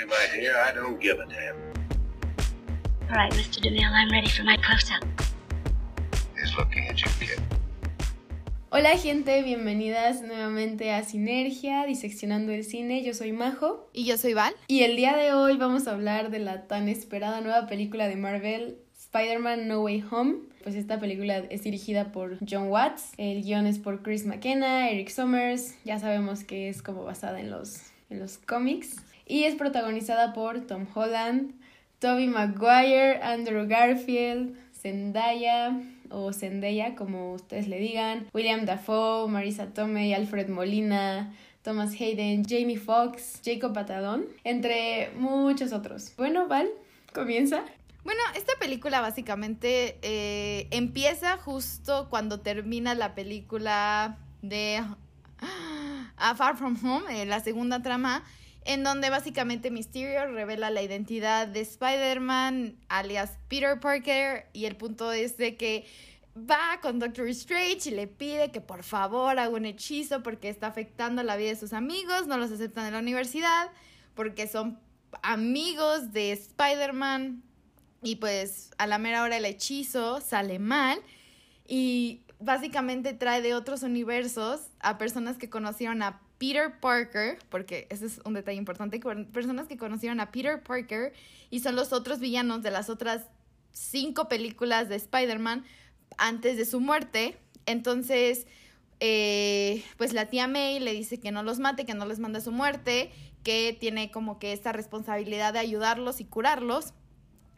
Honestly, my dear, I don't give a damn. All right, Mr. DeMille, I'm ready for my close-up. He's looking at you, kid. Hola gente, bienvenidas nuevamente a Sinergia, diseccionando el cine. Yo soy Majo Y yo soy Val. y el día de hoy vamos a hablar de la tan esperada nueva película de Marvel, Spider-Man No Way Home. Pues esta película es dirigida por John Watts, el guion es por Chris McKenna, Eric Summers, ya sabemos que es como basada en los, en los cómics. Y es protagonizada por Tom Holland, Tobey Maguire, Andrew Garfield, Zendaya o Zendaya, como ustedes le digan, William Dafoe, Marisa Tomei, Alfred Molina, Thomas Hayden, Jamie Foxx, Jacob Patadón, entre muchos otros. Bueno, Val, comienza. Bueno, esta película básicamente eh, empieza justo cuando termina la película de A Far From Home, eh, la segunda trama, en donde básicamente Mysterio revela la identidad de Spider-Man, alias Peter Parker, y el punto es de que va con Doctor Strange y le pide que por favor haga un hechizo porque está afectando la vida de sus amigos, no los aceptan en la universidad, porque son amigos de Spider-Man, y pues a la mera hora el hechizo sale mal y básicamente trae de otros universos a personas que conocieron a Peter Parker, porque ese es un detalle importante, personas que conocieron a Peter Parker y son los otros villanos de las otras cinco películas de Spider-Man antes de su muerte. Entonces, eh, pues la tía May le dice que no los mate, que no les mande a su muerte, que tiene como que esta responsabilidad de ayudarlos y curarlos.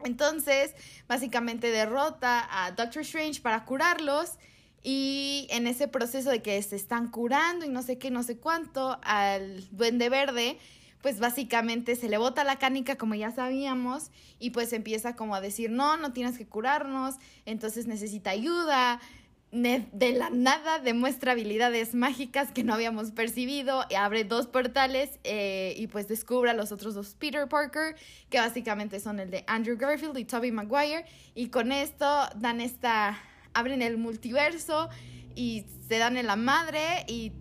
Entonces, básicamente derrota a Doctor Strange para curarlos y en ese proceso de que se están curando y no sé qué, no sé cuánto, al duende verde, pues básicamente se le bota la canica como ya sabíamos y pues empieza como a decir, no, no tienes que curarnos, entonces necesita ayuda. De la nada demuestra habilidades mágicas que no habíamos percibido, abre dos portales eh, y pues descubre a los otros dos Peter Parker, que básicamente son el de Andrew Garfield y Tobey Maguire, y con esto dan esta, abren el multiverso y se dan en la madre y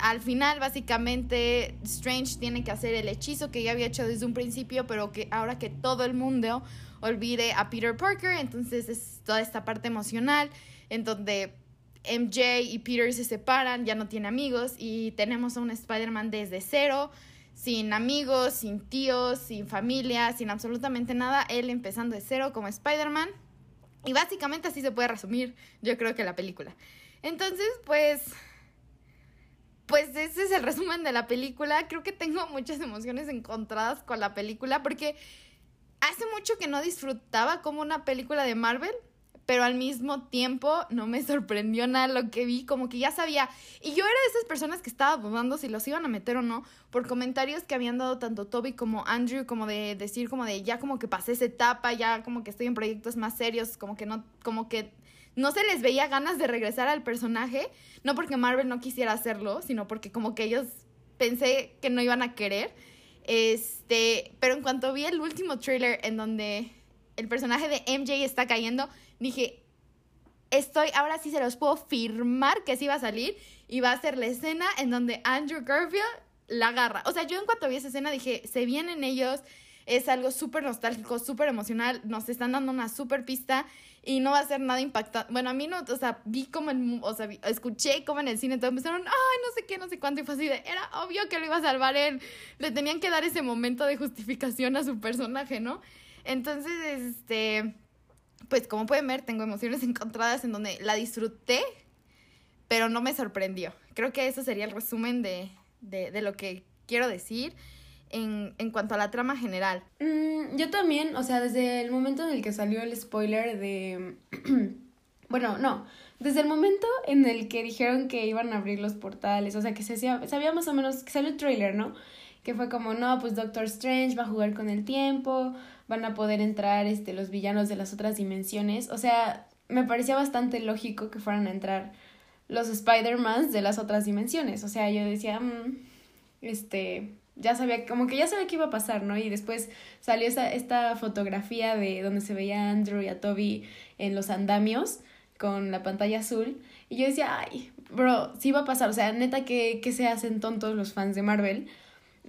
al final básicamente Strange tiene que hacer el hechizo que ya había hecho desde un principio, pero que ahora que todo el mundo olvide a Peter Parker, entonces es toda esta parte emocional en donde MJ y Peter se separan, ya no tiene amigos y tenemos a un Spider-Man desde cero, sin amigos, sin tíos, sin familia, sin absolutamente nada, él empezando de cero como Spider-Man. Y básicamente así se puede resumir, yo creo que la película. Entonces, pues pues ese es el resumen de la película. Creo que tengo muchas emociones encontradas con la película porque hace mucho que no disfrutaba como una película de Marvel, pero al mismo tiempo no me sorprendió nada lo que vi, como que ya sabía. Y yo era de esas personas que estaba dudando si los iban a meter o no, por comentarios que habían dado tanto Toby como Andrew, como de decir como de ya como que pasé esa etapa, ya como que estoy en proyectos más serios, como que no, como que no se les veía ganas de regresar al personaje, no porque Marvel no quisiera hacerlo, sino porque como que ellos pensé que no iban a querer. Este, pero en cuanto vi el último trailer en donde el personaje de MJ está cayendo, dije, estoy, ahora sí se los puedo firmar que sí va a salir y va a ser la escena en donde Andrew Garfield la agarra. O sea, yo en cuanto vi esa escena dije, se vienen ellos, es algo súper nostálgico, súper emocional, nos están dando una súper pista y no va a ser nada impactante. Bueno, a mí no, o sea, vi como en, o sea, escuché como en el cine, todos empezaron, ay, no sé qué, no sé cuánto, y fue así de, era obvio que lo iba a salvar él. Le tenían que dar ese momento de justificación a su personaje, ¿no? Entonces, este, pues como pueden ver, tengo emociones encontradas en donde la disfruté, pero no me sorprendió. Creo que eso sería el resumen de, de, lo que quiero decir en, en cuanto a la trama general. Mm, yo también, o sea, desde el momento en el que salió el spoiler de... bueno, no, desde el momento en el que dijeron que iban a abrir los portales, o sea, que se sabía más o menos, que salió el trailer, ¿no? Que fue como, no, pues Doctor Strange va a jugar con el tiempo, van a poder entrar este, los villanos de las otras dimensiones, o sea, me parecía bastante lógico que fueran a entrar los Spider-Mans de las otras dimensiones, o sea, yo decía, "Mm, este, ya sabía, como que ya sabía qué iba a pasar, ¿no? Y después salió esa, esta fotografía de donde se veía a Andrew y a Toby en los andamios con la pantalla azul. Y yo decía, ay, bro, sí va a pasar. O sea, neta que, que se hacen tontos los fans de Marvel.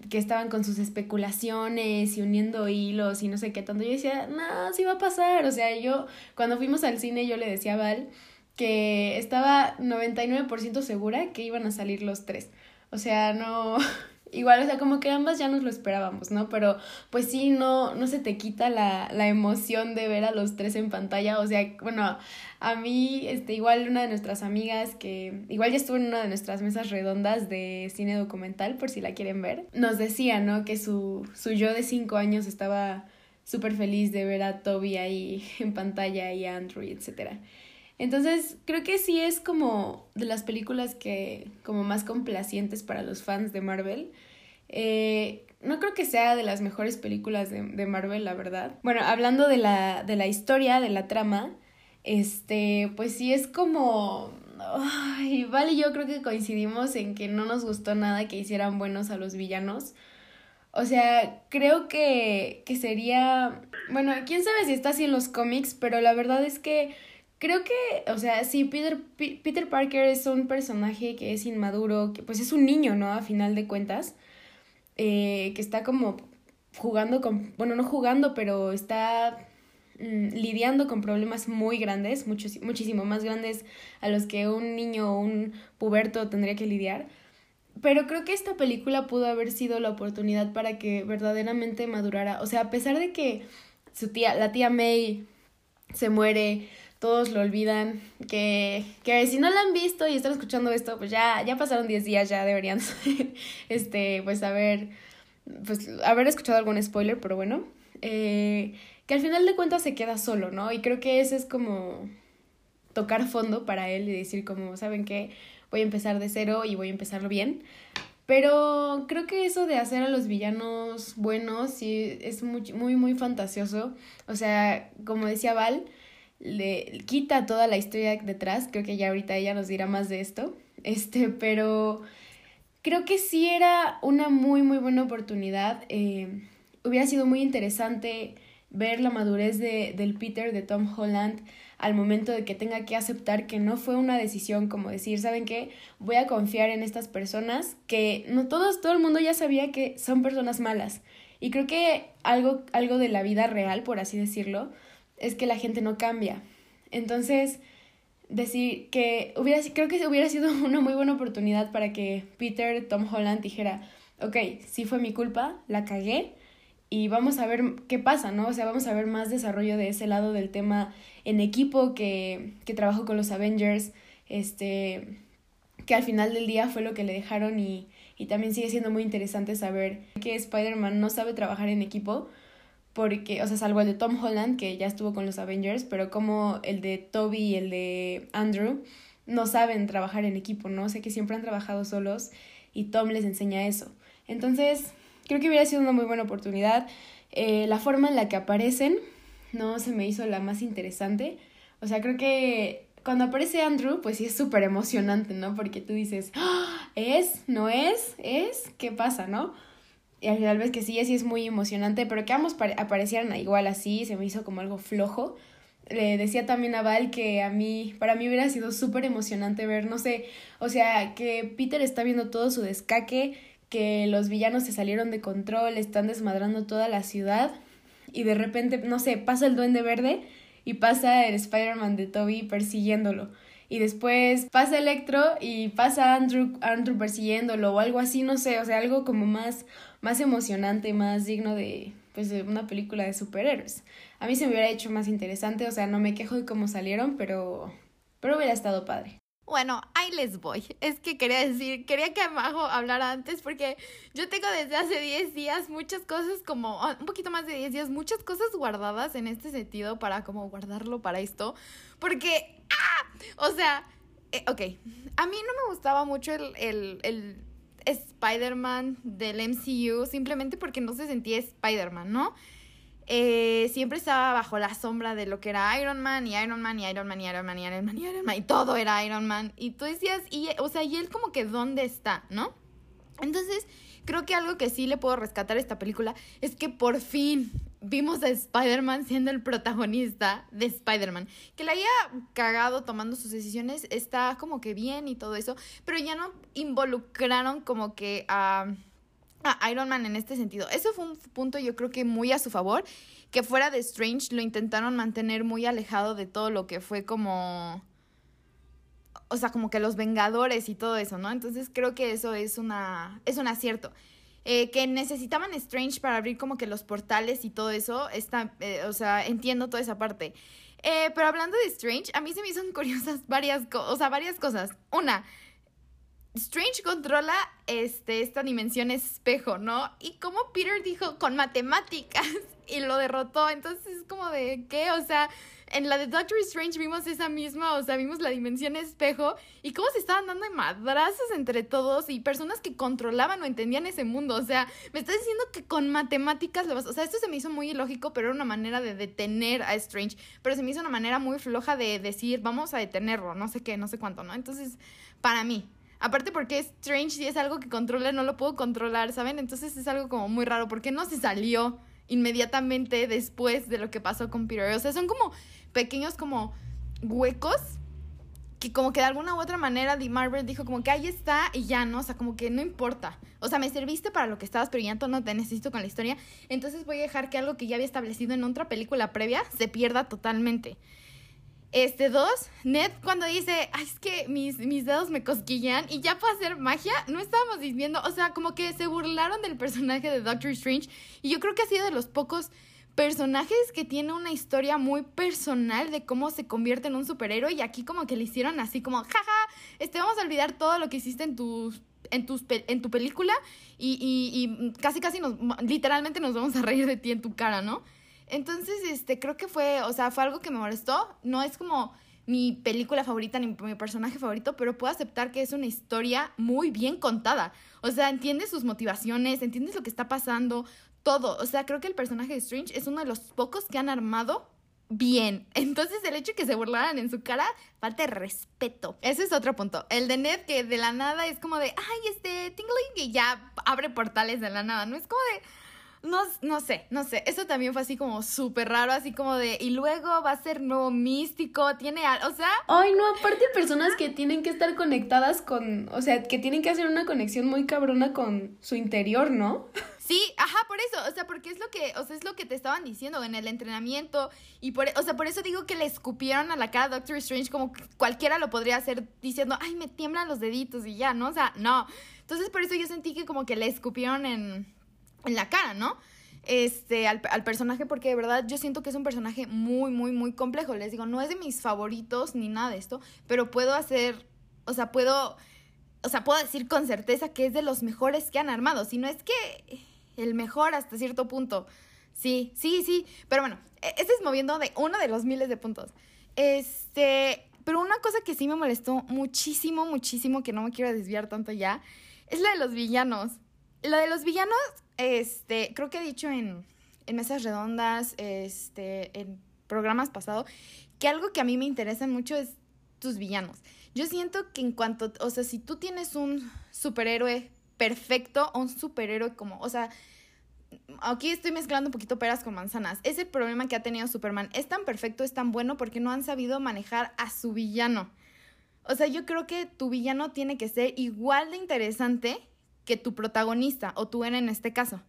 Que estaban con sus especulaciones y uniendo hilos y no sé qué tanto. Yo decía, no, sí va a pasar. O sea, yo cuando fuimos al cine yo le decía a Val que estaba 99% segura que iban a salir los tres. O sea, no, igual, o sea, como que ambas ya nos lo esperábamos, ¿no? Pero pues sí, no, no se te quita la, la emoción de ver a los tres en pantalla. O sea, bueno, a mí, este, igual una de nuestras amigas que igual ya estuvo en una de nuestras mesas redondas de cine documental, por si la quieren ver, nos decía, ¿no? Que su, su yo de cinco años estaba súper feliz de ver a Toby ahí en pantalla y a Andrew, etcétera. Entonces, creo que sí es como de las películas que, como más complacientes para los fans de Marvel. Eh, no creo que sea de las mejores películas de, de, Marvel, la verdad. Bueno, hablando de la, de la historia, de la trama, este, pues sí es como... Ay, vale, yo creo que coincidimos en que no nos gustó nada que hicieran buenos a los villanos. O sea, creo que, que sería... Bueno, quién sabe si está así en los cómics, pero la verdad es que creo que, o sea, sí, Peter, P Peter Parker es un personaje que es inmaduro, que pues es un niño, ¿no? A final de cuentas, eh, que está como jugando con, bueno, no jugando, pero está mm, lidiando con problemas muy grandes, muchos, muchísimo más grandes a los que un niño o un puberto tendría que lidiar. Pero creo que esta película pudo haber sido la oportunidad para que verdaderamente madurara. O sea, a pesar de que su tía, la tía May se muere, todos lo olvidan, que, que si no la han visto y están escuchando esto, pues ya, ya pasaron 10 días, ya deberían este, pues haber, pues haber escuchado algún spoiler, pero bueno, eh, que al final de cuentas se queda solo, ¿no? Y creo que ese es como tocar fondo para él y decir como, ¿saben qué? Voy a empezar de cero y voy a empezarlo bien. Pero creo que eso de hacer a los villanos buenos sí es muy, muy, muy fantasioso. O sea, como decía Val, le quita toda la historia detrás, creo que ya ahorita ella nos dirá más de esto, este, pero creo que sí era una muy, muy buena oportunidad. Eh, hubiera sido muy interesante ver la madurez de, del Peter de Tom Holland al momento de que tenga que aceptar que no fue una decisión como decir, ¿saben qué? Voy a confiar en estas personas que no todos, todo el mundo ya sabía que son personas malas. Y creo que algo, algo de la vida real, por así decirlo, es que la gente no cambia. Entonces, decir que hubiera, creo que hubiera sido una muy buena oportunidad para que Peter, Tom Holland dijera, ok, sí fue mi culpa, la cagué y vamos a ver qué pasa, ¿no? O sea, vamos a ver más desarrollo de ese lado del tema en equipo que, que trabajó con los Avengers, este, que al final del día fue lo que le dejaron y, y también sigue siendo muy interesante saber que Spider-Man no sabe trabajar en equipo, porque, o sea, salvo el de Tom Holland, que ya estuvo con los Avengers, pero como el de Toby y el de Andrew no saben trabajar en equipo, ¿no? sé que siempre han trabajado solos y Tom les enseña eso. Entonces, creo que hubiera sido una muy buena oportunidad. Eh, la forma en la que aparecen no se me hizo la más interesante. O sea, creo que cuando aparece Andrew, pues sí es súper emocionante, ¿no? Porque tú dices, ¡Ah! ¿es? ¿No es? ¿Es? ¿Qué pasa, no? Y al final ves que sí, así es muy emocionante, pero que ambos aparecieran igual así, se me hizo como algo flojo. Le decía también a Val que a mí, para mí hubiera sido súper emocionante ver, no sé, o sea, que Peter está viendo todo su descaque, que los villanos se salieron de control, están desmadrando toda la ciudad y de repente, no sé, pasa el duende verde y pasa el Spider-Man de Toby persiguiéndolo y después pasa Electro y pasa Andrew, Andrew persiguiéndolo o algo así, no sé, o sea, algo como más, más emocionante, más digno de, pues, una película de superhéroes. A mí se me hubiera hecho más interesante, o sea, no me quejo de cómo salieron, pero, pero hubiera estado padre. Bueno, ahí les voy. Es que quería decir, quería que Majo hablara antes porque yo tengo desde hace 10 días muchas cosas como, ah, un poquito más de 10 días, muchas cosas guardadas en este sentido para como guardarlo para esto. Porque, O sea, eh, ok, a mí no me gustaba mucho el, el, el Spider-Man del MCU simplemente porque no se sentía Spider-Man, ¿no? Eh, siempre estaba bajo la sombra de lo que era Iron Man y Iron Man y Iron Man y Iron Man y Iron Man y Iron Man y todo era Iron Man. Y tú decías, y, o sea, y él como que dónde está, ¿no? Entonces, creo que algo que sí le puedo rescatar a esta película es que por fin vimos a Spider-Man siendo el protagonista de Spider-Man. Que le haya cagado tomando sus decisiones está como que bien y todo eso, pero ya no involucraron como que a a Iron Man en este sentido. Eso fue un punto yo creo que muy a su favor, que fuera de Strange lo intentaron mantener muy alejado de todo lo que fue como... O sea, como que los Vengadores y todo eso, ¿no? Entonces creo que eso es una es un acierto. Eh, que necesitaban Strange para abrir como que los portales y todo eso, está, eh, o sea, entiendo toda esa parte. Eh, pero hablando de Strange, a mí se me hizo curiosas varias, o sea, varias cosas. Una, Strange controla este, esta dimensión espejo, ¿no? Y como Peter dijo, con matemáticas y lo derrotó. Entonces es como de, ¿qué? O sea, en la de Doctor Strange vimos esa misma, o sea, vimos la dimensión espejo y cómo se estaban dando madrazos entre todos y personas que controlaban o entendían ese mundo. O sea, me estás diciendo que con matemáticas lo vas. O sea, esto se me hizo muy ilógico, pero era una manera de detener a Strange. Pero se me hizo una manera muy floja de decir, vamos a detenerlo, no sé qué, no sé cuánto, ¿no? Entonces, para mí. Aparte porque Strange si es algo que controla, no lo puedo controlar, ¿saben? Entonces es algo como muy raro. ¿Por qué no se salió inmediatamente después de lo que pasó con Peter? O sea, son como pequeños como huecos que como que de alguna u otra manera The Marvel dijo como que ahí está y ya, ¿no? O sea, como que no importa. O sea, me serviste para lo que estabas, pero ya no te necesito con la historia. Entonces voy a dejar que algo que ya había establecido en otra película previa se pierda totalmente. Este, dos, Ned cuando dice, es que mis, mis dedos me cosquillan y ya puedo hacer magia, no estábamos diciendo, o sea, como que se burlaron del personaje de Doctor Strange y yo creo que ha sido de los pocos personajes que tiene una historia muy personal de cómo se convierte en un superhéroe y aquí como que le hicieron así como, jaja, este, vamos a olvidar todo lo que hiciste en tus en, en tu película y, y, y casi casi nos, literalmente nos vamos a reír de ti en tu cara, ¿no? Entonces, este, creo que fue, o sea, fue algo que me molestó. No es como mi película favorita ni mi personaje favorito, pero puedo aceptar que es una historia muy bien contada. O sea, entiendes sus motivaciones, entiendes lo que está pasando, todo. O sea, creo que el personaje de Strange es uno de los pocos que han armado bien. Entonces, el hecho de que se burlaran en su cara, falta de respeto. Ese es otro punto. El de Ned, que de la nada es como de, ay, este, tingling, y ya abre portales de la nada, ¿no? Es como de no, no sé, no sé. Eso también fue así como súper raro, así como de. Y luego va a ser nuevo místico, tiene. O sea. Ay, no, aparte personas que tienen que estar conectadas con. O sea, que tienen que hacer una conexión muy cabrona con su interior, ¿no? Sí, ajá, por eso, o sea, porque es lo que, o sea, es lo que te estaban diciendo en el entrenamiento y por, o sea, por eso digo que le escupieron a la cara a Doctor Strange como cualquiera lo podría hacer diciendo, ay, me tiemblan los deditos y ya, ¿no? O sea, no. Entonces, por eso yo sentí que como que le escupieron en, en la cara, ¿no? Este, al, personaje, porque de verdad yo siento que es un personaje muy, muy, muy complejo. Les digo, no es de mis favoritos ni nada de esto, pero puedo hacer, o sea, puedo, o sea, puedo decir con certeza que es de los mejores que han armado. Si no es que el mejor hasta cierto punto. Sí, sí, sí. Pero bueno, este es moviendo de uno de los miles de puntos. Este, pero una cosa que sí me molestó muchísimo, muchísimo, que no me quiero desviar tanto ya, es la de los villanos. La de los villanos este, creo que he dicho en, en mesas redondas, este, en programas pasados, que algo que a mí me interesa mucho es tus villanos. Yo siento que en cuanto, o sea, si tú tienes un superhéroe perfecto o un superhéroe como, o sea, aquí estoy mezclando un poquito peras con manzanas. Ese problema que ha tenido Superman es tan perfecto, es tan bueno porque no han sabido manejar a su villano. O sea, yo creo que tu villano tiene que ser igual de interesante que tu protagonista o tú en este caso.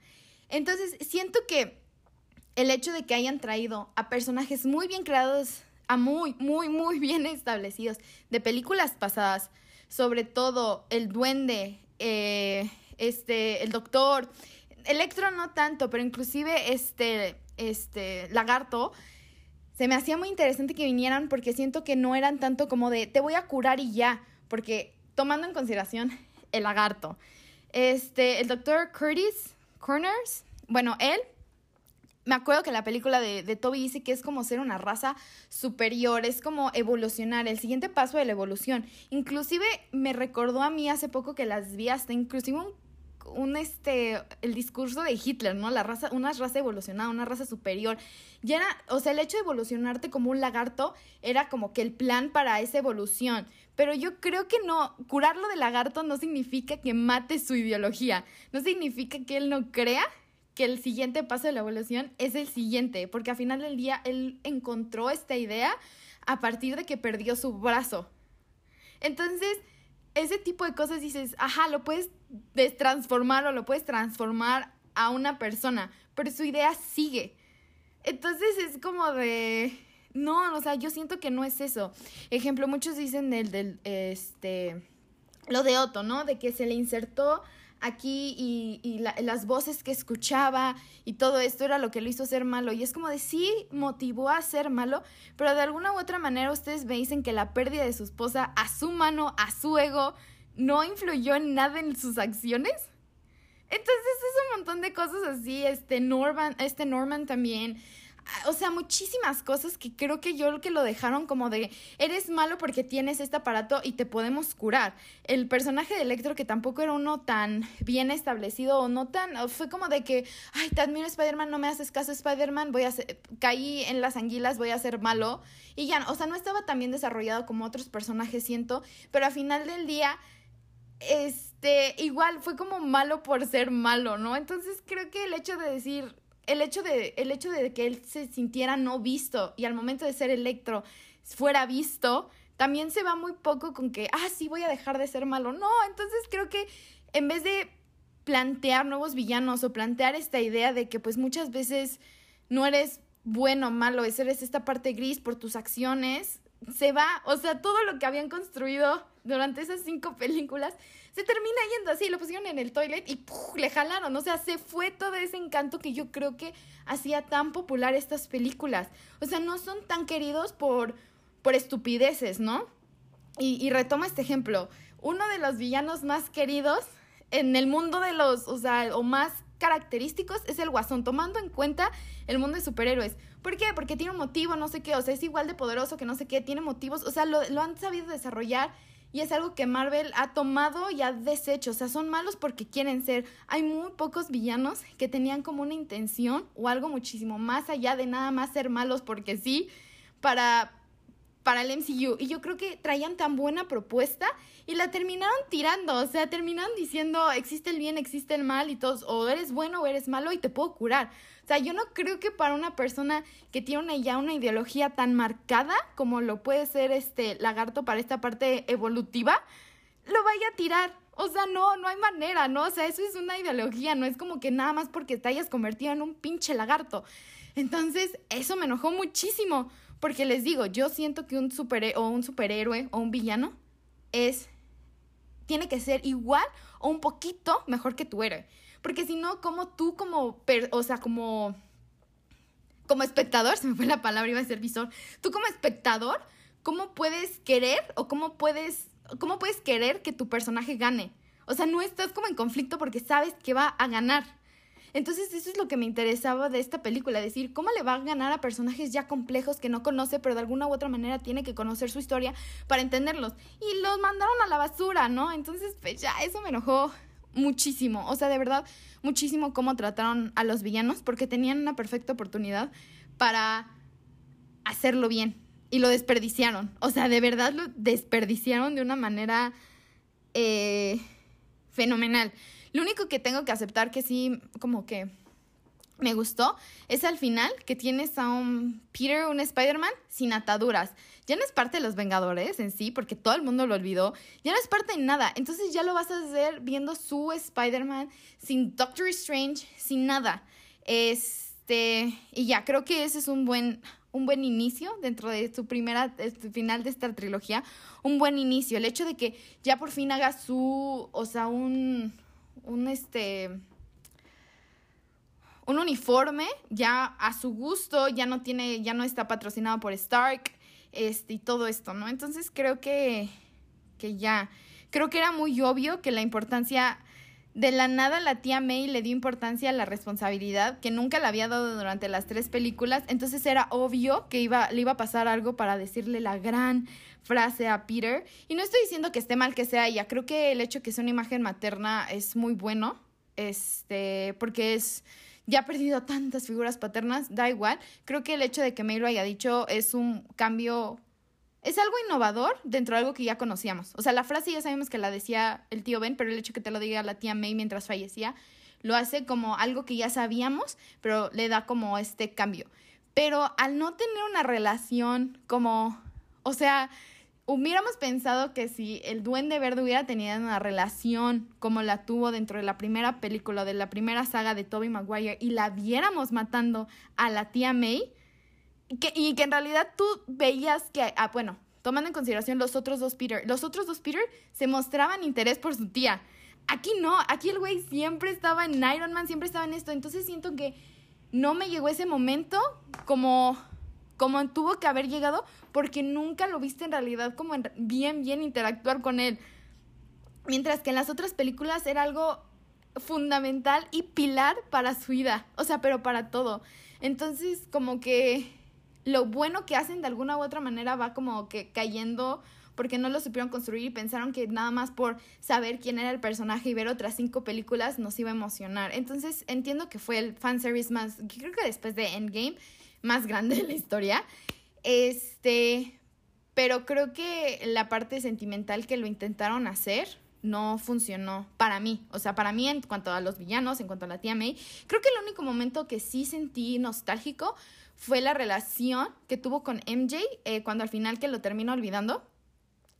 Entonces, siento que el hecho de que hayan traído a personajes muy bien creados, a muy, muy, muy bien establecidos de películas pasadas, sobre todo el duende, eh, este, el doctor, Electro no tanto, pero inclusive este, este, lagarto, se me hacía muy interesante que vinieran porque siento que no eran tanto como de te voy a curar y ya, porque tomando en consideración el lagarto, este, el doctor Curtis Corners, bueno, él, me acuerdo que la película de, de, Toby dice que es como ser una raza superior, es como evolucionar, el siguiente paso de la evolución. Inclusive me recordó a mí hace poco que las vi hasta inclusive un un este el discurso de Hitler, ¿no? La raza, una raza evolucionada, una raza superior. Y era, o sea, el hecho de evolucionarte como un lagarto era como que el plan para esa evolución. Pero yo creo que no, curarlo de lagarto no significa que mate su ideología. No significa que él no crea que el siguiente paso de la evolución es el siguiente, porque al final del día él encontró esta idea a partir de que perdió su brazo. Entonces, ese tipo de cosas dices, ajá, lo puedes destransformar o lo puedes transformar a una persona, pero su idea sigue. Entonces es como de... No, o sea, yo siento que no es eso. Ejemplo, muchos dicen del, del, este, lo de Otto, ¿no? De que se le insertó aquí y, y la, las voces que escuchaba y todo esto era lo que lo hizo ser malo. Y es como de sí motivó a ser malo, pero de alguna u otra manera ustedes me dicen que la pérdida de su esposa a su mano, a su ego, no influyó en nada en sus acciones. Entonces es un montón de cosas así, este Norman, este Norman también, o sea, muchísimas cosas que creo que yo que lo dejaron como de, eres malo porque tienes este aparato y te podemos curar. El personaje de Electro que tampoco era uno tan bien establecido o no tan, fue como de que, ay, te admiro Spider-Man, no me haces caso Spider-Man, voy a ser, caí en las anguilas, voy a ser malo. Y ya, o sea, no estaba tan bien desarrollado como otros personajes, siento, pero al final del día este, igual fue como malo por ser malo, ¿no? Entonces creo que el hecho de decir, el hecho de, el hecho de que él se sintiera no visto y al momento de ser Electro fuera visto, también se va muy poco con que, ah, sí, voy a dejar de ser malo. No, entonces creo que en vez de plantear nuevos villanos o plantear esta idea de que pues muchas veces no eres bueno o malo, es eres esta parte gris por tus acciones, se va, o sea, todo lo que habían construido durante esas cinco películas se termina yendo así, lo pusieron en el toilet y le jalaron, o sea, se fue todo ese encanto que yo creo que hacía tan popular estas películas. O sea, no son tan queridos por, por estupideces, ¿no? Y, y retomo este ejemplo, uno de los villanos más queridos en el mundo de los, o sea, o más característicos es el guasón, tomando en cuenta el mundo de superhéroes. ¿Por qué? Porque tiene un motivo, no sé qué, o sea, es igual de poderoso que no sé qué, tiene motivos, o sea, lo han sabido desarrollar y es algo que Marvel ha tomado y ha deshecho, o sea, son malos porque quieren ser. Hay muy pocos villanos que tenían como una intención o algo muchísimo más allá de nada más ser malos porque sí, para para el MCU. Y yo creo que traían tan buena propuesta y la terminaron tirando. O sea, terminaron diciendo, existe el bien, existe el mal y todos, o eres bueno o eres malo y te puedo curar. O sea, yo no creo que para una persona que tiene una, ya una ideología tan marcada como lo puede ser este lagarto para esta parte evolutiva, lo vaya a tirar. O sea, no, no hay manera, ¿no? O sea, eso es una ideología, no es como que nada más porque te hayas convertido en un pinche lagarto. Entonces, eso me enojó muchísimo. Porque les digo, yo siento que un, super, o un superhéroe o un villano es. tiene que ser igual o un poquito mejor que tu héroe. Porque si no, como tú, como. o sea, como. Como espectador, se me fue la palabra, iba a ser visor. Tú, como espectador, ¿cómo puedes querer o cómo puedes. ¿Cómo puedes querer que tu personaje gane? O sea, no estás como en conflicto porque sabes que va a ganar. Entonces eso es lo que me interesaba de esta película, decir, ¿cómo le va a ganar a personajes ya complejos que no conoce, pero de alguna u otra manera tiene que conocer su historia para entenderlos? Y los mandaron a la basura, ¿no? Entonces, pues ya, eso me enojó muchísimo. O sea, de verdad, muchísimo cómo trataron a los villanos, porque tenían una perfecta oportunidad para hacerlo bien. Y lo desperdiciaron. O sea, de verdad lo desperdiciaron de una manera eh, fenomenal. Lo único que tengo que aceptar que sí, como que me gustó, es al final que tienes a un Peter, un Spider-Man, sin ataduras. Ya no es parte de los Vengadores en sí, porque todo el mundo lo olvidó. Ya no es parte de nada. Entonces ya lo vas a hacer viendo su Spider-Man, sin Doctor Strange, sin nada. Este, y ya, creo que ese es un buen, un buen inicio dentro de su primera, final de esta trilogía. Un buen inicio. El hecho de que ya por fin haga su, o sea, un un este un uniforme ya a su gusto, ya no tiene, ya no está patrocinado por Stark, este, y todo esto, ¿no? Entonces creo que, que ya, creo que era muy obvio que la importancia, de la nada la tía May le dio importancia a la responsabilidad, que nunca le había dado durante las tres películas, entonces era obvio que iba, le iba a pasar algo para decirle la gran frase a Peter. Y no estoy diciendo que esté mal que sea ella, creo que el hecho que sea una imagen materna es muy bueno, este, porque es ya ha perdido tantas figuras paternas, da igual. Creo que el hecho de que May lo haya dicho es un cambio, es algo innovador dentro de algo que ya conocíamos. O sea, la frase ya sabemos que la decía el tío Ben, pero el hecho que te lo diga la tía May mientras fallecía, lo hace como algo que ya sabíamos, pero le da como este cambio. Pero al no tener una relación como, o sea, hubiéramos pensado que si el Duende Verde hubiera tenido una relación como la tuvo dentro de la primera película, de la primera saga de Tobey Maguire, y la viéramos matando a la tía May, que, y que en realidad tú veías que, ah, bueno, tomando en consideración los otros dos Peter, los otros dos Peter se mostraban interés por su tía. Aquí no, aquí el güey siempre estaba en Iron Man, siempre estaba en esto, entonces siento que no me llegó ese momento como como tuvo que haber llegado porque nunca lo viste en realidad como bien, bien interactuar con él. Mientras que en las otras películas era algo fundamental y pilar para su vida, o sea, pero para todo. Entonces, como que lo bueno que hacen de alguna u otra manera va como que cayendo porque no lo supieron construir y pensaron que nada más por saber quién era el personaje y ver otras cinco películas nos iba a emocionar. Entonces entiendo que fue el fanservice más, creo que después de Endgame, más grande de la historia. Este, pero creo que la parte sentimental que lo intentaron hacer no funcionó para mí. O sea, para mí en cuanto a los villanos, en cuanto a la tía May, creo que el único momento que sí sentí nostálgico fue la relación que tuvo con MJ eh, cuando al final que lo termino olvidando.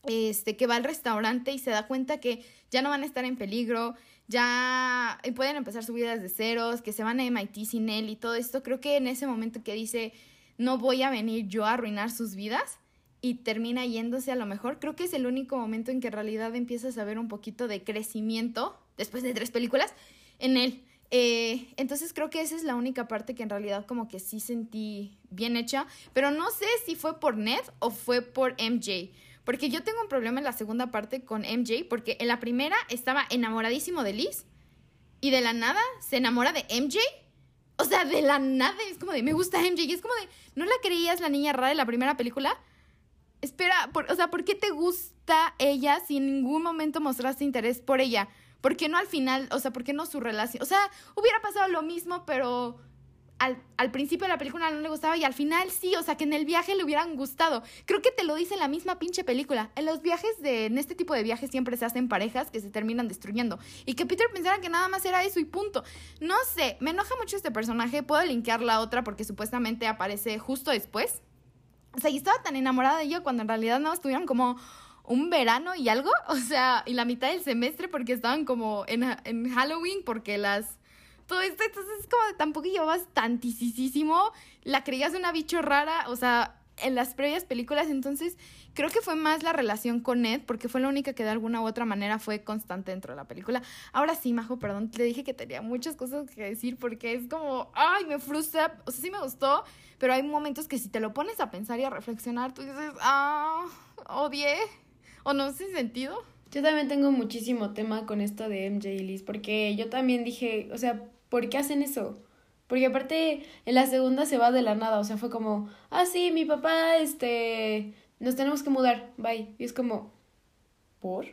Este, que va al restaurante y se da cuenta que ya no van a estar en peligro, ya pueden empezar su vida desde ceros, que se van a MIT sin él y todo esto, creo que en ese momento que dice, no voy a venir yo a arruinar sus vidas y termina yéndose a lo mejor, creo que es el único momento en que en realidad empiezas a ver un poquito de crecimiento, después de tres películas, en él. Eh, entonces creo que esa es la única parte que en realidad como que sí sentí bien hecha, pero no sé si fue por Ned o fue por MJ. Porque yo tengo un problema en la segunda parte con MJ, porque en la primera estaba enamoradísimo de Liz y de la nada se enamora de MJ. O sea, de la nada es como de, me gusta MJ. Y es como de, ¿no la creías la niña rara de la primera película? Espera, o sea, ¿por qué te gusta ella si en ningún momento mostraste interés por ella? ¿Por qué no al final, o sea, por qué no su relación? O sea, hubiera pasado lo mismo, pero al, al, principio de la película no le gustaba y al final sí, o sea, que en el viaje le hubieran gustado. Creo que te lo dice la misma pinche película. En los viajes de, en este tipo de viajes siempre se hacen parejas que se terminan destruyendo. Y que Peter pensara que nada más era eso y punto. No sé, me enoja mucho este personaje. Puedo linkear la otra porque supuestamente aparece justo después. O sea, y estaba tan enamorada de ella cuando en realidad no estuvieron como un verano y algo, o sea, y la mitad del semestre porque estaban como en, en Halloween porque las todo esto. Entonces es como tampoco llevabas tantísimo. La creías una bicho rara, o sea, en las previas películas. Entonces creo que fue más la relación con Ed, porque fue la única que de alguna u otra manera fue constante dentro de la película. Ahora sí, Majo, perdón, te dije que tenía muchas cosas que decir porque es como, ay, me frustra. O sea, sí me gustó, pero hay momentos que si te lo pones a pensar y a reflexionar, tú dices, ah, odié. O no sé sentido. Yo también tengo muchísimo tema con esto de MJ y Liz, porque yo también dije, o sea, ¿por qué hacen eso? Porque aparte en la segunda se va de la nada, o sea, fue como, ah, sí, mi papá, este, nos tenemos que mudar, bye. Y es como, ¿por?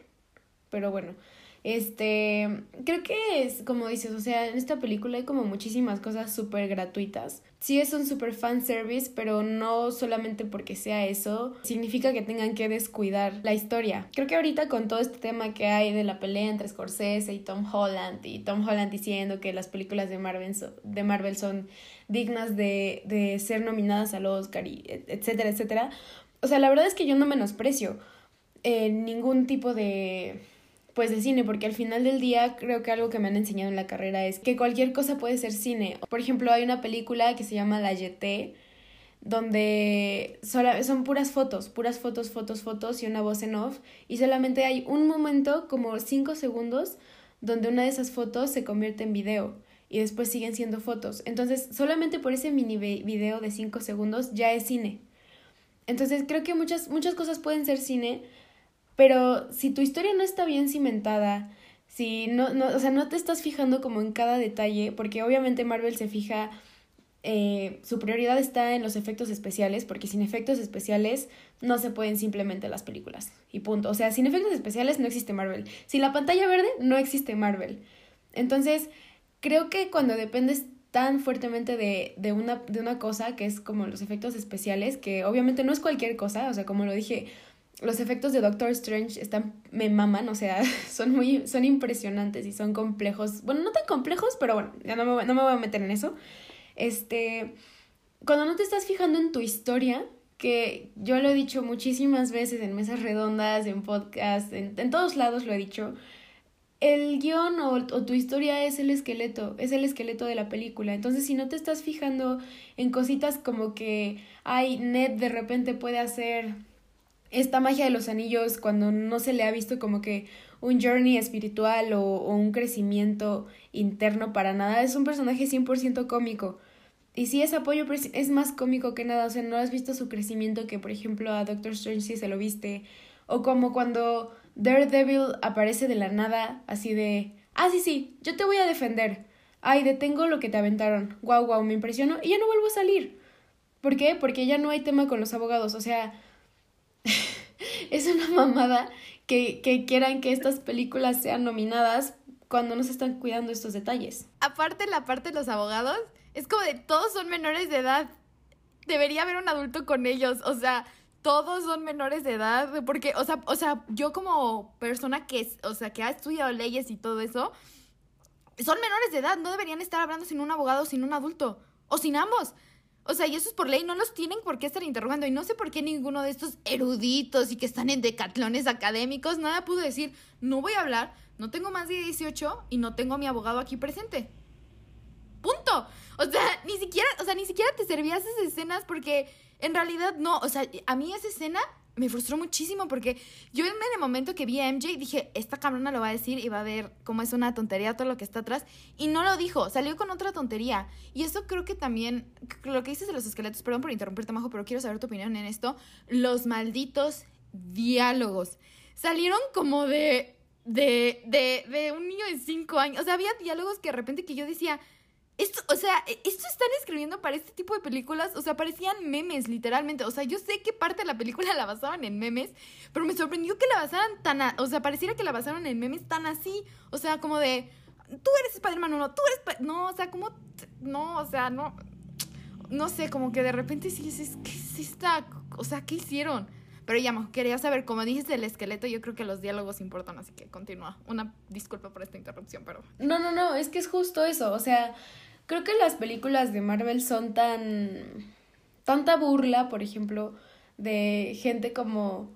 Pero bueno, este, creo que es como dices, o sea, en esta película hay como muchísimas cosas súper gratuitas. Sí es un súper fan service, pero no solamente porque sea eso, significa que tengan que descuidar la historia. Creo que ahorita con todo este tema que hay de la pelea entre Scorsese y Tom Holland, y Tom Holland diciendo que las películas de Marvel, de Marvel son dignas de, de ser nominadas al Oscar, y etcétera, etcétera. O sea, la verdad es que yo no menosprecio eh, ningún tipo de pues de cine, porque al final del día creo que algo que me han enseñado en la carrera es que cualquier cosa puede ser cine. Por ejemplo, hay una película que se llama La Yeté, donde son puras fotos, puras fotos, fotos, fotos y una voz en off, y solamente hay un momento, como cinco segundos, donde una de esas fotos se convierte en video y después siguen siendo fotos. Entonces, solamente por ese mini video de cinco segundos ya es cine. Entonces, creo que muchas, muchas cosas pueden ser cine, pero si tu historia no está bien cimentada, si no, no, o sea, no te estás fijando como en cada detalle, porque obviamente Marvel se fija, eh, su prioridad está en los efectos especiales, porque sin efectos especiales no se pueden simplemente las películas. Y punto. O sea, sin efectos especiales no existe Marvel. Sin la pantalla verde no existe Marvel. Entonces, creo que cuando dependes tan fuertemente de, de, una, de una cosa que es como los efectos especiales, que obviamente no es cualquier cosa, o sea, como lo dije, los efectos de Doctor Strange están, me maman, o sea, son muy, son impresionantes y son complejos. Bueno, no tan complejos, pero bueno, ya no me, no me voy a meter en eso. Este, cuando no te estás fijando en tu historia, que yo lo he dicho muchísimas veces en mesas redondas, en podcast, en, en todos lados lo he dicho. El guion o, o, tu historia es el esqueleto, es el esqueleto de la película. Entonces, si no te estás fijando en cositas como que, ay, Ned de repente puede hacer esta magia de los anillos cuando no se le ha visto como que un journey espiritual o, un crecimiento interno para nada. Es un personaje 100% cómico. Y sí es apoyo, es más cómico que nada. O sea, no has visto su crecimiento que, por ejemplo, a Doctor Strange sí se lo viste. O como cuando Daredevil aparece de la nada, así de, ah, sí, sí, yo te voy a defender. Ay, detengo lo que te aventaron. Guau, guau, me impresionó. Y ya no vuelvo a salir. ¿Por qué? Porque ya no hay tema con los abogados. O sea, es una mamada que, que quieran que estas películas sean nominadas cuando no se están cuidando estos detalles. Aparte, la parte de los abogados, es como de todos son menores de edad. Debería haber un adulto con ellos. O sea, todos son menores de edad. Porque, o sea, o sea, yo como persona que, o sea, que ha estudiado leyes y todo eso, son menores de edad. No deberían estar hablando sin un abogado, sin un adulto. O sin ambos. O sea, y eso es por ley, no los tienen por qué estar interrogando. Y no sé por qué ninguno de estos eruditos y que están en decatlones académicos, nada pudo decir, no voy a hablar, no tengo más de 18 y no tengo a mi abogado aquí presente. Punto. O sea, ni siquiera, o sea, ni siquiera te servías esas escenas porque en realidad no, o sea, a mí esa escena me frustró muchísimo porque yo en el momento que vi a MJ dije, esta cabrona lo va a decir y va a ver cómo es una tontería todo lo que está atrás. Y no lo dijo, salió con otra tontería. Y eso creo que también, lo que dices de los esqueletos, perdón por interrumpirte, Majo, pero quiero saber tu opinión en esto. Los malditos diálogos. Salieron como de, de, de, de un niño de cinco años. O sea, había diálogos que de repente que yo decía, esto, o sea, esto están escribiendo para este tipo de películas, o sea, parecían memes, literalmente. O sea, yo sé que parte de la película la basaban en memes, pero me sorprendió que la basaran tan, a, o sea, pareciera que la basaron en memes tan así. O sea, como de, tú eres Spider-Man no, tú eres, no, o sea, como, no, o sea, no, no sé, como que de repente sí, sí, ¿qué es esta? O sea, ¿qué hicieron? Pero ya, quería saber, como dijiste el esqueleto, yo creo que los diálogos importan, así que continúa. Una disculpa por esta interrupción, pero... No, no, no, es que es justo eso, o sea, creo que las películas de Marvel son tan... tanta burla, por ejemplo, de gente como...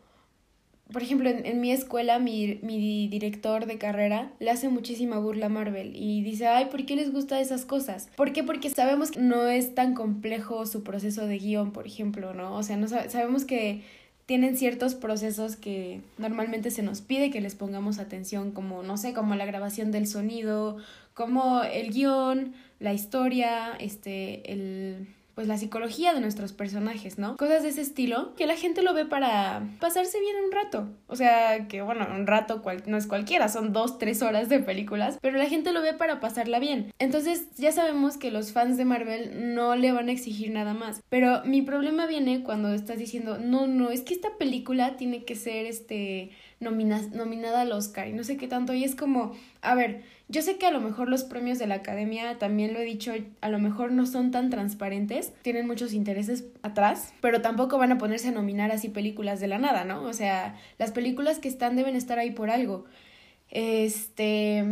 Por ejemplo, en, en mi escuela, mi, mi director de carrera le hace muchísima burla a Marvel y dice, ay, ¿por qué les gusta esas cosas? ¿Por qué? Porque sabemos que no es tan complejo su proceso de guion, por ejemplo, ¿no? O sea, no sabemos que tienen ciertos procesos que normalmente se nos pide que les pongamos atención, como, no sé, como la grabación del sonido, como el guion, la historia, este, el pues la psicología de nuestros personajes, ¿no? Cosas de ese estilo que la gente lo ve para pasarse bien un rato. O sea, que bueno, un rato no es cualquiera, son dos, tres horas de películas, pero la gente lo ve para pasarla bien. Entonces ya sabemos que los fans de Marvel no le van a exigir nada más. Pero mi problema viene cuando estás diciendo, no, no, es que esta película tiene que ser este nominada al Oscar y no sé qué tanto. Y es como, a ver, yo sé que a lo mejor los premios de la academia, también lo he dicho, a lo mejor no son tan transparentes, tienen muchos intereses atrás, pero tampoco van a ponerse a nominar así películas de la nada, ¿no? O sea, las películas que están deben estar ahí por algo. Este,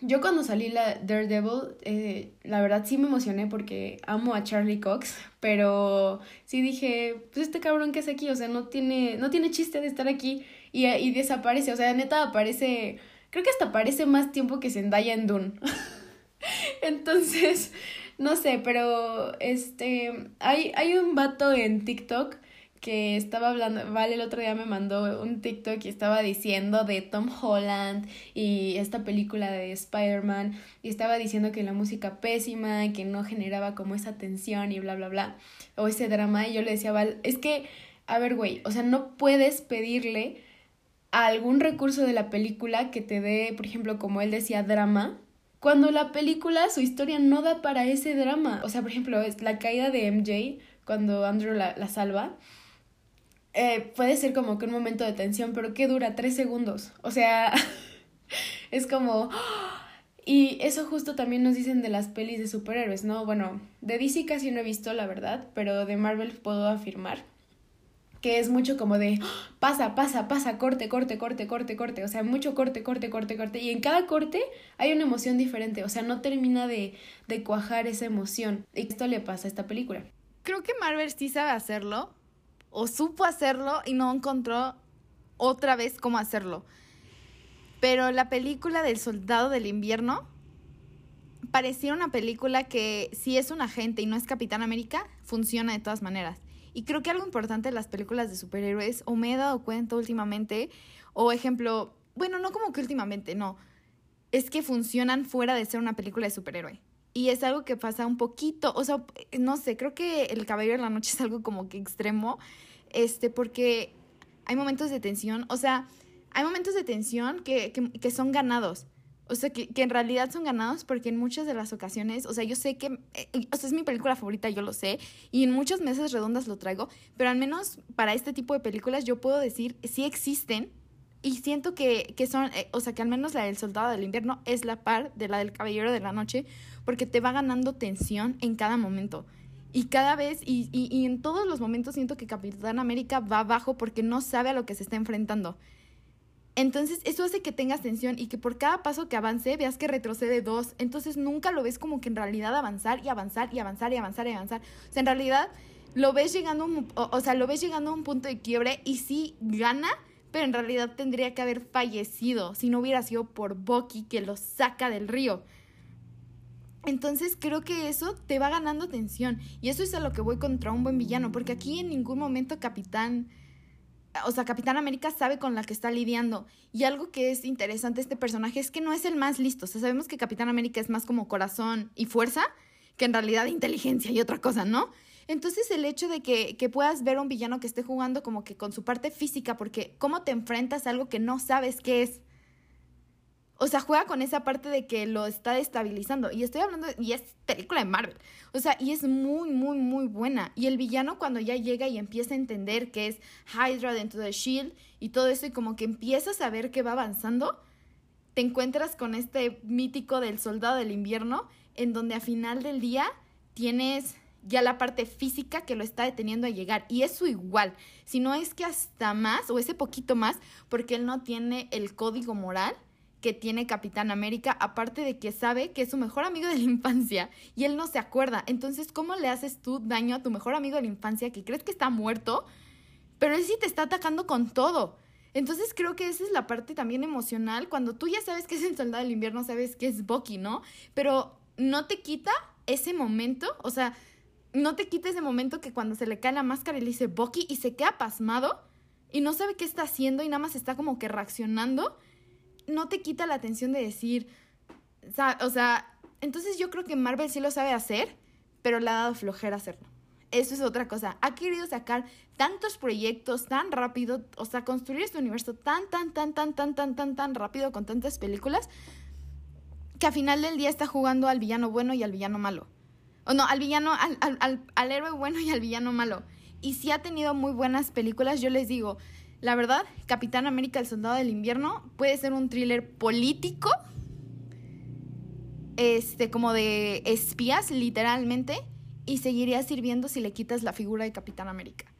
yo cuando salí la Daredevil, eh, la verdad sí me emocioné porque amo a Charlie Cox, pero sí dije, pues este cabrón que es aquí, o sea, no tiene, no tiene chiste de estar aquí y, y desaparece, o sea, neta aparece Creo que hasta parece más tiempo que Zendaya en Dune. Entonces, no sé, pero este hay, hay un vato en TikTok que estaba hablando, vale, el otro día me mandó un TikTok y estaba diciendo de Tom Holland y esta película de Spider-Man y estaba diciendo que la música pésima, que no generaba como esa tensión y bla, bla, bla, o ese drama y yo le decía, Val, es que, a ver, güey, o sea, no puedes pedirle algún recurso de la película que te dé, por ejemplo, como él decía, drama, cuando la película, su historia no da para ese drama. O sea, por ejemplo, es la caída de MJ, cuando Andrew la, la salva, eh, puede ser como que un momento de tensión, pero que dura tres segundos. O sea, es como... Y eso justo también nos dicen de las pelis de superhéroes, ¿no? Bueno, de DC casi no he visto, la verdad, pero de Marvel puedo afirmar que es mucho como de pasa, pasa, pasa, corte, corte, corte, corte, corte, o sea, mucho corte, corte, corte, corte, y en cada corte hay una emoción diferente, o sea, no termina de, de cuajar esa emoción. Y esto le pasa a esta película. Creo que Marvel sí sabe hacerlo, o supo hacerlo y no encontró otra vez cómo hacerlo. Pero la película del Soldado del Invierno parecía una película que si es un agente y no es Capitán América, funciona de todas maneras. Y creo que algo importante en las películas de superhéroes, o me he dado cuenta últimamente, o ejemplo, bueno, no como que últimamente, no, es que funcionan fuera de ser una película de superhéroe. Y es algo que pasa un poquito, o sea, no sé, creo que El Caballero de la Noche es algo como que extremo, este, porque hay momentos de tensión, o sea, hay momentos de tensión que, que son ganados. O sea, que, que, en realidad son ganados porque en muchas de las ocasiones, o sea, yo sé que, eh, o sea, es mi película favorita, yo lo sé, y en muchas mesas redondas lo traigo, pero al menos para este tipo de películas yo puedo decir, sí existen, y siento que, que son, eh, o sea, que al menos la del Soldado del Invierno es la par de la del Caballero de la Noche, porque te va ganando tensión en cada momento. Y cada vez, y, y, y en todos los momentos siento que Capitán América va abajo porque no sabe a lo que se está enfrentando. Entonces, eso hace que tengas tensión y que por cada paso que avance veas que retrocede dos. Entonces, nunca lo ves como que en realidad avanzar y avanzar y avanzar y avanzar y avanzar. O sea, en realidad lo ves llegando, un, o, sea, lo ves llegando a un punto de quiebre y sí gana, pero en realidad tendría que haber fallecido si no hubiera sido por Bucky que lo saca del río. Entonces creo que eso te va ganando tensión y eso es a lo que voy contra un buen villano, porque aquí en ningún momento Capitán o sea, Capitán América sabe con la que está lidiando. Y algo que es interesante este personaje es que no es el más listo. O sea, sabemos que Capitán América es más como corazón y fuerza que en realidad inteligencia y otra cosa, ¿no? Entonces el hecho de que, que puedas ver a un villano que esté jugando como que con su parte física, porque cómo te enfrentas a algo que no sabes qué es. O sea, juega con esa parte de que lo está destabilizando. Y estoy hablando, de, y es película de Marvel. O sea, y es muy, muy, muy buena. Y el villano cuando ya llega y empieza a entender que es Hydra dentro de Shield y todo eso, y como que empiezas a ver que va avanzando, te encuentras con este mítico del soldado del invierno, en donde a final del día tienes ya la parte física que lo está deteniendo a llegar. Y eso igual, si no es que hasta más, o ese poquito más, porque él no tiene el código moral que tiene Capitán América, aparte de que sabe que es su mejor amigo de la infancia y él no se acuerda. Entonces, ¿cómo le haces tú daño a tu mejor amigo de la infancia que crees que está muerto, pero él sí te está atacando con todo? Entonces creo que esa es la parte también emocional, cuando tú ya sabes que es el soldado del invierno, sabes que es Bucky, ¿no? Pero no te quita ese momento, o sea, no te quita ese momento que cuando se le cae la máscara y le dice Bucky y se queda pasmado y no sabe qué está haciendo y nada más está como que reaccionando no te quita la atención de decir, o sea, entonces yo creo que Marvel sí lo sabe hacer, pero le ha dado flojera hacerlo. Eso es otra cosa. Ha querido sacar tantos proyectos tan rápido, o sea, construir este universo tan, tan, tan, tan, tan, tan, tan, tan rápido con tantas películas, que a final del día está jugando al villano bueno y al villano malo. O no, al villano, al, al, al, al héroe bueno y al villano malo. Y si ha tenido muy buenas películas, yo les digo, la verdad, Capitán América, el Soldado del Invierno puede ser un thriller político, este, como de espías, literalmente, y seguiría sirviendo si le quitas la figura de Capitán América.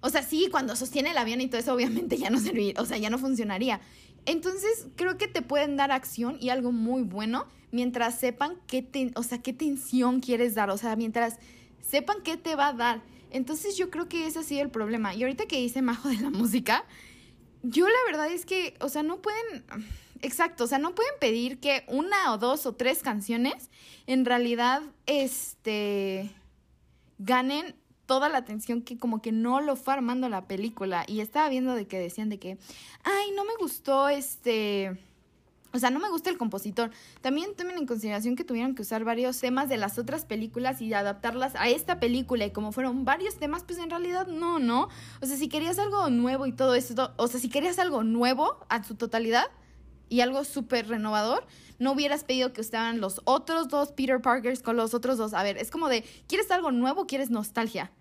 O sea, sí, cuando sostiene el avión y todo eso, obviamente ya no serviría, o sea, ya no funcionaría. Entonces, creo que te pueden dar acción y algo muy bueno mientras sepan qué, o sea, qué tensión quieres dar, o sea, mientras sepan qué te va a dar. Entonces yo creo que ese ha sido el problema. Y ahorita que hice Majo de la música, yo la verdad es que, o sea, no pueden, exacto, o sea, no pueden pedir que una o dos o tres canciones en realidad, este, ganen toda la atención que como que no lo fue armando la película. Y estaba viendo de que decían de que, ay, no me gustó este o sea, no me gusta el compositor. También tomen en consideración que tuvieron que usar varios temas de las otras películas y adaptarlas a esta película. Y como fueron varios temas, pues en realidad no, ¿no? O sea, si querías algo nuevo y todo esto, o sea, si querías algo nuevo a su totalidad y algo súper renovador, no hubieras pedido que usaran los otros dos Peter Parkers con los otros dos. A ver, es como de, ¿quieres algo nuevo o quieres nostalgia?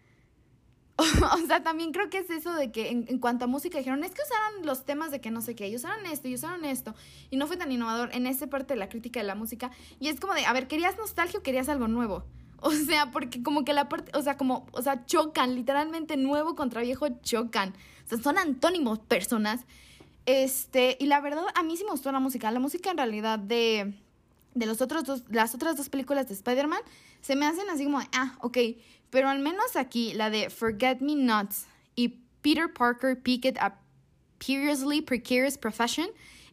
o sea, también creo que es eso de que en, cuanto a música dijeron, es que usaron los temas de que no sé qué, y usaron esto, y usaron esto, y no fue tan innovador en esa parte de la crítica de la música, y es como de, a ver, ¿querías nostalgia o querías algo nuevo? O sea, porque como que la parte, o sea, como, o sea, chocan, literalmente nuevo contra viejo chocan. O sea, son antónimos personas. Este, y la verdad, a mí sí me gustó la música. La música en realidad de, de los otros dos, las otras dos películas de Spider-Man se me hacen así como, ah, ok, pero al menos aquí, la de Forget Me Nots y Peter Parker Pickett a Curiously Precarious Profession,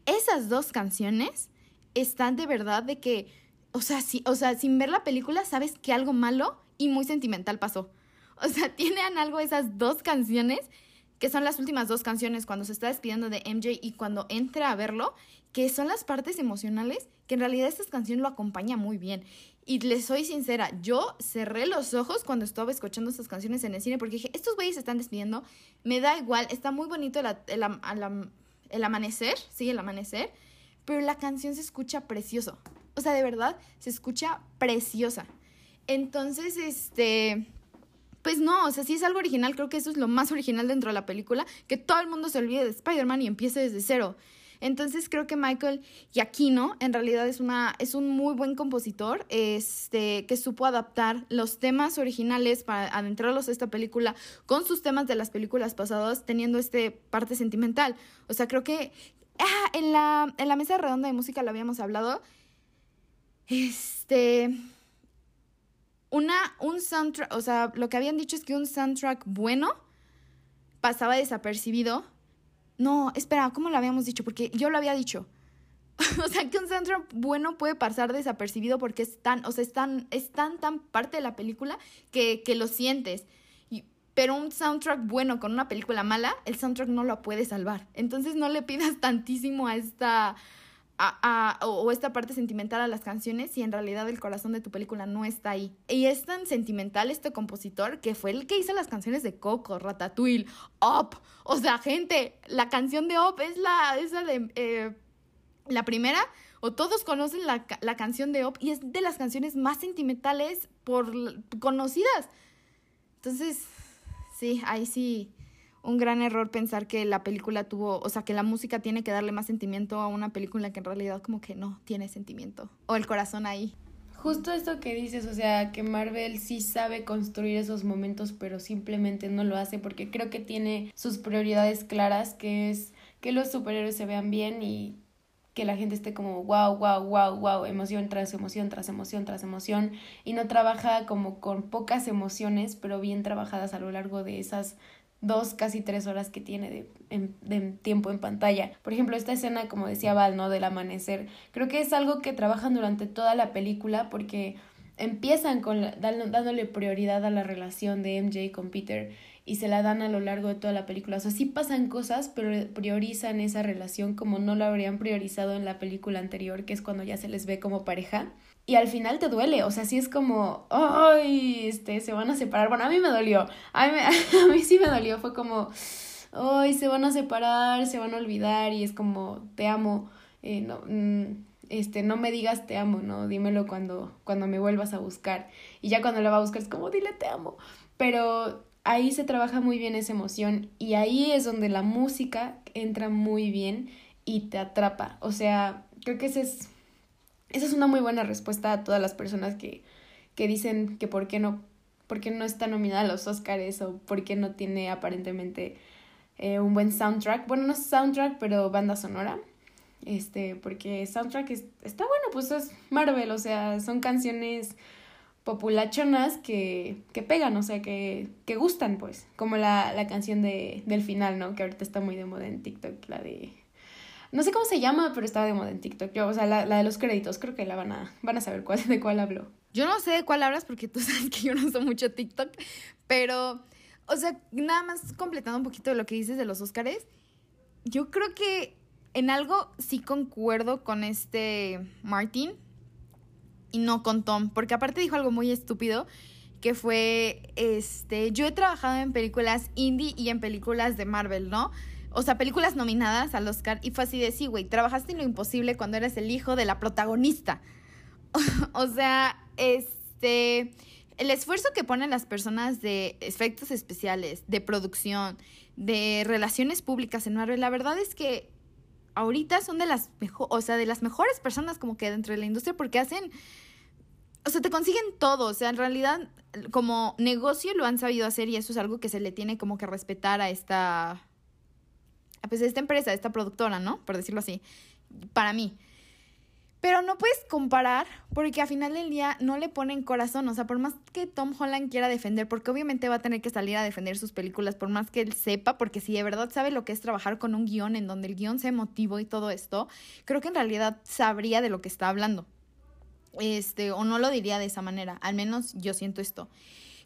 esas dos canciones están de verdad de que, o sea, si, o sea, sin ver la película sabes que algo malo y muy sentimental pasó. O sea, tienen algo esas dos canciones, que son las últimas dos canciones cuando se está despidiendo de MJ y cuando entra a verlo, que son las partes emocionales, que en realidad esta canción lo acompaña muy bien. Y les soy sincera, yo cerré los ojos cuando estaba escuchando estas canciones en el cine porque dije, estos güeyes se están despidiendo, me da igual, está muy bonito el, el, amanecer, sí, el amanecer, pero la canción se escucha precioso. O sea, de verdad, se escucha preciosa. Entonces, este, pues no, o sea, si es algo original, creo que eso es lo más original dentro de la película, que todo el mundo se olvide de Spider-Man y empiece desde cero. Entonces creo que Michael Giacchino en realidad es, una, es un muy buen compositor este, que supo adaptar los temas originales para adentrarlos a esta película con sus temas de las películas pasadas, teniendo este parte sentimental. O sea, creo que ah, en, la, en la mesa redonda de música lo habíamos hablado. Este una, un soundtrack, o sea, lo que habían dicho es que un soundtrack bueno pasaba desapercibido. No, espera, ¿cómo lo habíamos dicho? Porque yo lo había dicho. o sea, que un soundtrack bueno puede pasar desapercibido porque es tan, o sea, es tan, es tan, tan parte de la película que, que lo sientes. pero un soundtrack bueno con una película mala, el soundtrack no lo puede salvar. Entonces no le pidas tantísimo a esta a, o esta parte sentimental a las canciones y en realidad el corazón de tu película no está ahí. Y es tan sentimental este compositor que fue el que hizo las canciones de Coco, Ratatouille, Up. O sea, gente, la canción de Up es la, de eh, la primera, o todos conocen la, la canción de Up y es de las canciones más sentimentales por conocidas. Entonces, sí, ahí sí un gran error pensar que la película tuvo, o sea, que la música tiene que darle más sentimiento a una película que en realidad como que no tiene sentimiento o el corazón ahí. Justo esto que dices, o sea, que Marvel sí sabe construir esos momentos, pero simplemente no lo hace porque creo que tiene sus prioridades claras, que es que los superhéroes se vean bien y que la gente esté como wow, wow, wow, wow, emoción tras emoción, tras emoción, tras emoción, y no trabaja como con pocas emociones, pero bien trabajadas a lo largo de esas dos, casi tres horas que tiene de, tiempo en pantalla. Por ejemplo, esta escena, como decía Val, ¿no? Del amanecer, creo que es algo que trabajan durante toda la película porque empiezan con dándole prioridad a la relación de MJ con Peter y se la dan a lo largo de toda la película. O sea, sí pasan cosas, pero priorizan esa relación como no lo habrían priorizado en la película anterior, que es cuando ya se les ve como pareja y al final te duele, o sea, sí es como, ay, este, se van a separar. Bueno, a mí me dolió, a mí, a mí sí me dolió, fue como, ay, se van a separar, se van a olvidar y es como, te amo, eh, no, mm, este, no me digas te amo, no, dímelo cuando, cuando me vuelvas a buscar. Y ya cuando la va a buscar es como, dile te amo. Pero ahí se trabaja muy bien esa emoción y ahí es donde la música entra muy bien y te atrapa. O sea, creo que ese es esa es una muy buena respuesta a todas las personas que, que dicen que por qué no, por qué no está nominada a los Oscars o por qué no tiene aparentemente eh, un buen soundtrack. Bueno, no es soundtrack, pero banda sonora. Este, porque soundtrack está bueno, pues es Marvel, o sea, son canciones populachonas que, que pegan, o sea, que, que gustan, pues. Como la, la canción de, del final, ¿no? Que ahorita está muy de moda en TikTok, la de no sé cómo se llama, pero estaba de moda en TikTok. Yo, o sea, la, la, de los créditos, creo que la van a, van a saber cuál, de cuál hablo. Yo no sé de cuál hablas porque tú sabes que yo no uso mucho TikTok, pero, o sea, nada más completando un poquito de lo que dices de los Óscares, yo creo que en algo sí concuerdo con este Martin y no con Tom, porque aparte dijo algo muy estúpido que fue, este, yo he trabajado en películas indie y en películas de Marvel, ¿no? O sea, películas nominadas al Oscar y fue así de, sí, güey, trabajaste en lo imposible cuando eres el hijo de la protagonista. o sea, este, el esfuerzo que ponen las personas de efectos especiales, de producción, de relaciones públicas en Marvel, la verdad es que ahorita son de las mejor, o sea, de las mejores personas como que dentro de la industria porque hacen o sea, te consiguen todo, o sea, en realidad como negocio lo han sabido hacer y eso es algo que se le tiene como que respetar a esta pues esta empresa, esta productora, ¿no? Por decirlo así, para mí. Pero no puedes comparar porque al final del día no le ponen corazón. O sea, por más que Tom Holland quiera defender, porque obviamente va a tener que salir a defender sus películas, por más que él sepa, porque si de verdad sabe lo que es trabajar con un guion en donde el guion sea emotivo y todo esto, creo que en realidad sabría de lo que está hablando. Este, o no lo diría de esa manera. Al menos yo siento esto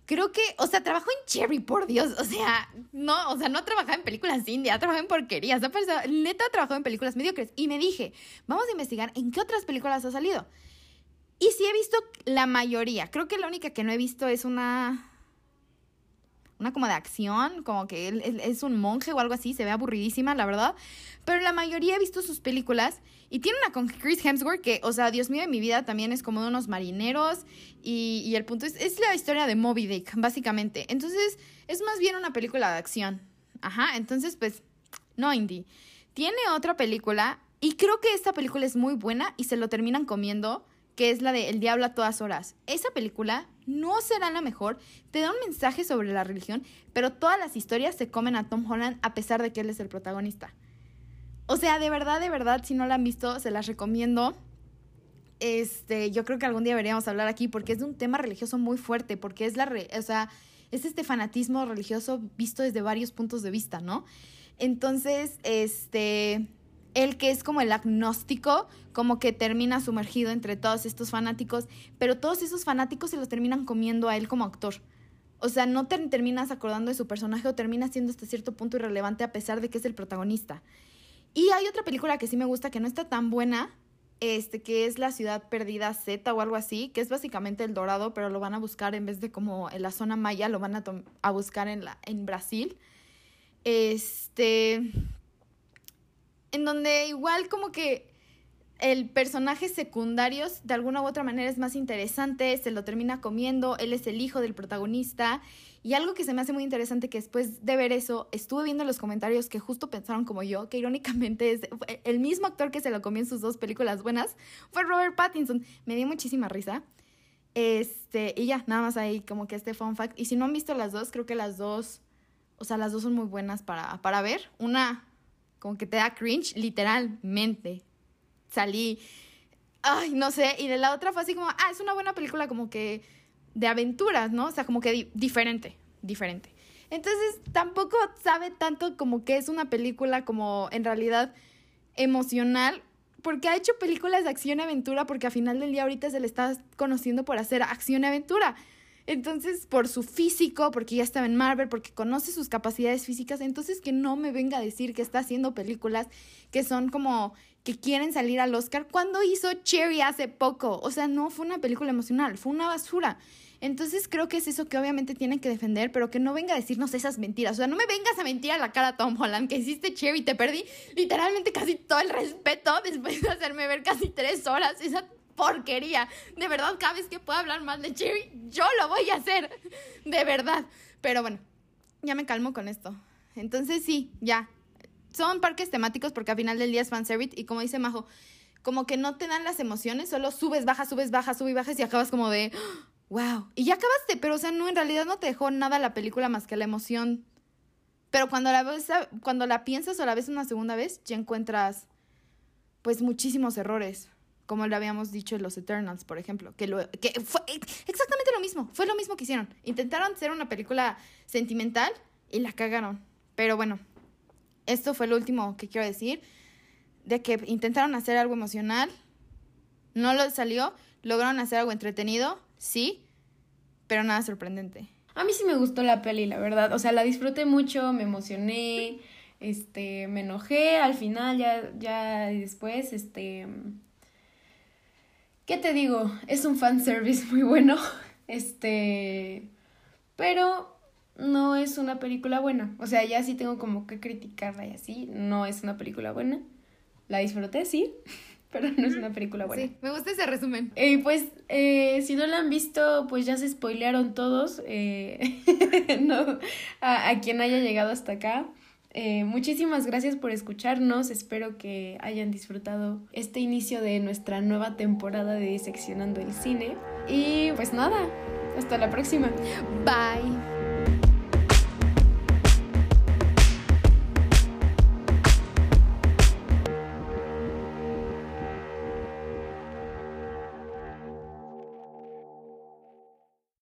creo que, o sea, trabajó en Cherry, por Dios. O sea, no, o sea, no trabajaba en películas indie, ha trabajado en porquerías. Ha neta trabajó en películas mediocres. Y me dije, vamos a investigar en qué otras películas ha salido. Y sí he visto la mayoría. Creo que la única que no he visto es una una como de acción, como que él, es un monje o algo así, se ve aburridísima, la verdad. Pero la mayoría he visto sus películas y tiene una con Chris Hemsworth que, o sea, Dios mío, en mi vida también es como de unos marineros y, y el punto es, es la historia de Moby Dick, básicamente. Entonces, es más bien una película de acción. Ajá, entonces, pues, no indie. Tiene otra película y creo que esta película es muy buena y se lo terminan comiendo que es la de El Diablo a todas horas. Esa película no será la mejor, te da un mensaje sobre la religión, pero todas las historias se comen a Tom Holland a pesar de que él es el protagonista. O sea, de verdad, de verdad, si no la han visto, se las recomiendo. Este, yo creo que algún día deberíamos hablar aquí porque es de un tema religioso muy fuerte, porque es la, o sea, es este fanatismo religioso visto desde varios puntos de vista, ¿no? Entonces, este, él que es como el agnóstico, como que termina sumergido entre todos estos fanáticos, pero todos esos fanáticos se los terminan comiendo a él como actor. O sea, no te terminas acordando de su personaje o termina siendo hasta cierto punto irrelevante a pesar de que es el protagonista. Y hay otra película que sí me gusta, que no está tan buena, este, que es La Ciudad Perdida Z o algo así, que es básicamente El Dorado, pero lo van a buscar en vez de como en la zona maya, lo van a, a buscar en, la, en Brasil. Este, en donde igual como que el personaje secundario de alguna u otra manera es más interesante, se lo termina comiendo, él es el hijo del protagonista y algo que se me hace muy interesante que después de ver eso estuve viendo los comentarios que justo pensaron como yo, que irónicamente es el mismo actor que se lo comió en sus dos películas buenas, fue Robert Pattinson, me dio muchísima risa. Este, y ya, nada más ahí como que este fun fact. Y si no han visto las dos, creo que las dos, o sea, las dos son muy buenas para, para ver. Una como que te da cringe, literalmente. Salí, ay, no sé, y de la otra fue así como, ah, es una buena película como que de aventuras, ¿no? O sea, como que diferente, diferente. Entonces, tampoco sabe tanto como que es una película como en realidad emocional, porque ha hecho películas de acción y aventura, porque a final del día ahorita se le está conociendo por hacer acción y aventura. Entonces, por su físico, porque ya estaba en Marvel, porque conoce sus capacidades físicas, entonces que no me venga a decir que está haciendo películas que son como que quieren salir al Oscar. Cuando hizo Cherry hace poco? O sea, no fue una película emocional, fue una basura. Entonces creo que es eso que obviamente tienen que defender, pero que no venga a decirnos esas mentiras. O sea, no me vengas a mentir a la cara Tom Holland que hiciste Cherry, te perdí literalmente casi todo el respeto después de hacerme ver casi tres horas esa porquería. De verdad, cada que pueda hablar mal de Cherry, yo lo voy a hacer. De verdad. Pero bueno, ya me calmo con esto. Entonces sí, ya. Son parques temáticos porque al final del día es fanservice y como dice Majo, como que no te dan las emociones, solo subes, bajas, subes, bajas, subes y bajas y acabas como de, wow. Y ya acabaste, pero o sea, no, en realidad no te dejó nada la película más que la emoción. Pero cuando la, ves, cuando la piensas o la ves una segunda vez, ya encuentras pues muchísimos errores como lo habíamos dicho en los Eternals, por ejemplo, que, lo, que fue exactamente lo mismo, fue lo mismo que hicieron. Intentaron hacer una película sentimental y la cagaron. Pero bueno, esto fue lo último que quiero decir, de que intentaron hacer algo emocional, no lo salió, lograron hacer algo entretenido, sí, pero nada sorprendente. A mí sí me gustó la peli, la verdad, o sea, la disfruté mucho, me emocioné, este, me enojé al final, ya, ya después, este ¿Qué te digo? Es un fanservice muy bueno. Este. Pero no es una película buena. O sea, ya sí tengo como que criticarla y así. No es una película buena. La disfruté, sí. Pero no es una película buena. Sí, me gusta ese resumen. Y pues, eh, si no la han visto, pues ya se spoilearon todos. Eh, no, a, a quien haya llegado hasta acá. Eh, muchísimas gracias por escucharnos. Espero que hayan disfrutado este inicio de nuestra nueva temporada de Diseccionando el Cine. Y pues nada, hasta la próxima. Bye.